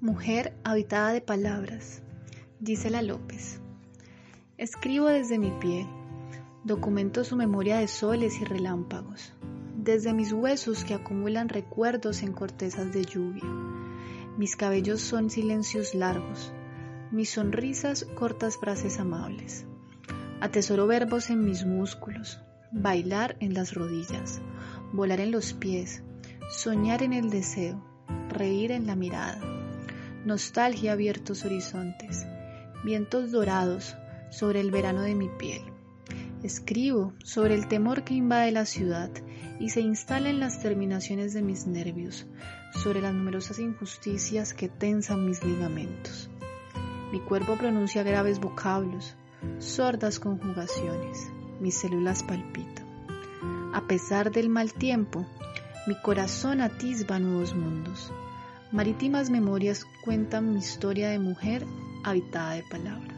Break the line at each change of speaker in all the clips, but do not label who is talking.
Mujer habitada de palabras, Gisela López. Escribo desde mi piel, documento su memoria de soles y relámpagos, desde mis huesos que acumulan recuerdos en cortezas de lluvia. Mis cabellos son silencios largos, mis sonrisas cortas frases amables. Atesoro verbos en mis músculos, bailar en las rodillas, volar en los pies, soñar en el deseo, reír en la mirada nostalgia abiertos horizontes, vientos dorados sobre el verano de mi piel. Escribo sobre el temor que invade la ciudad y se instala en las terminaciones de mis nervios, sobre las numerosas injusticias que tensan mis ligamentos. Mi cuerpo pronuncia graves vocablos, sordas conjugaciones, mis células palpitan. A pesar del mal tiempo, mi corazón atisba nuevos mundos. Marítimas Memorias cuentan mi historia de mujer habitada de palabras.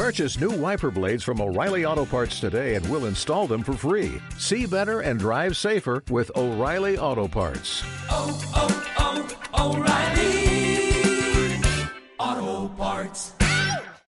Purchase new wiper blades from O'Reilly Auto Parts today and we'll install them for free. See better and drive safer with O'Reilly Auto Parts.
Oh, oh, oh, O'Reilly.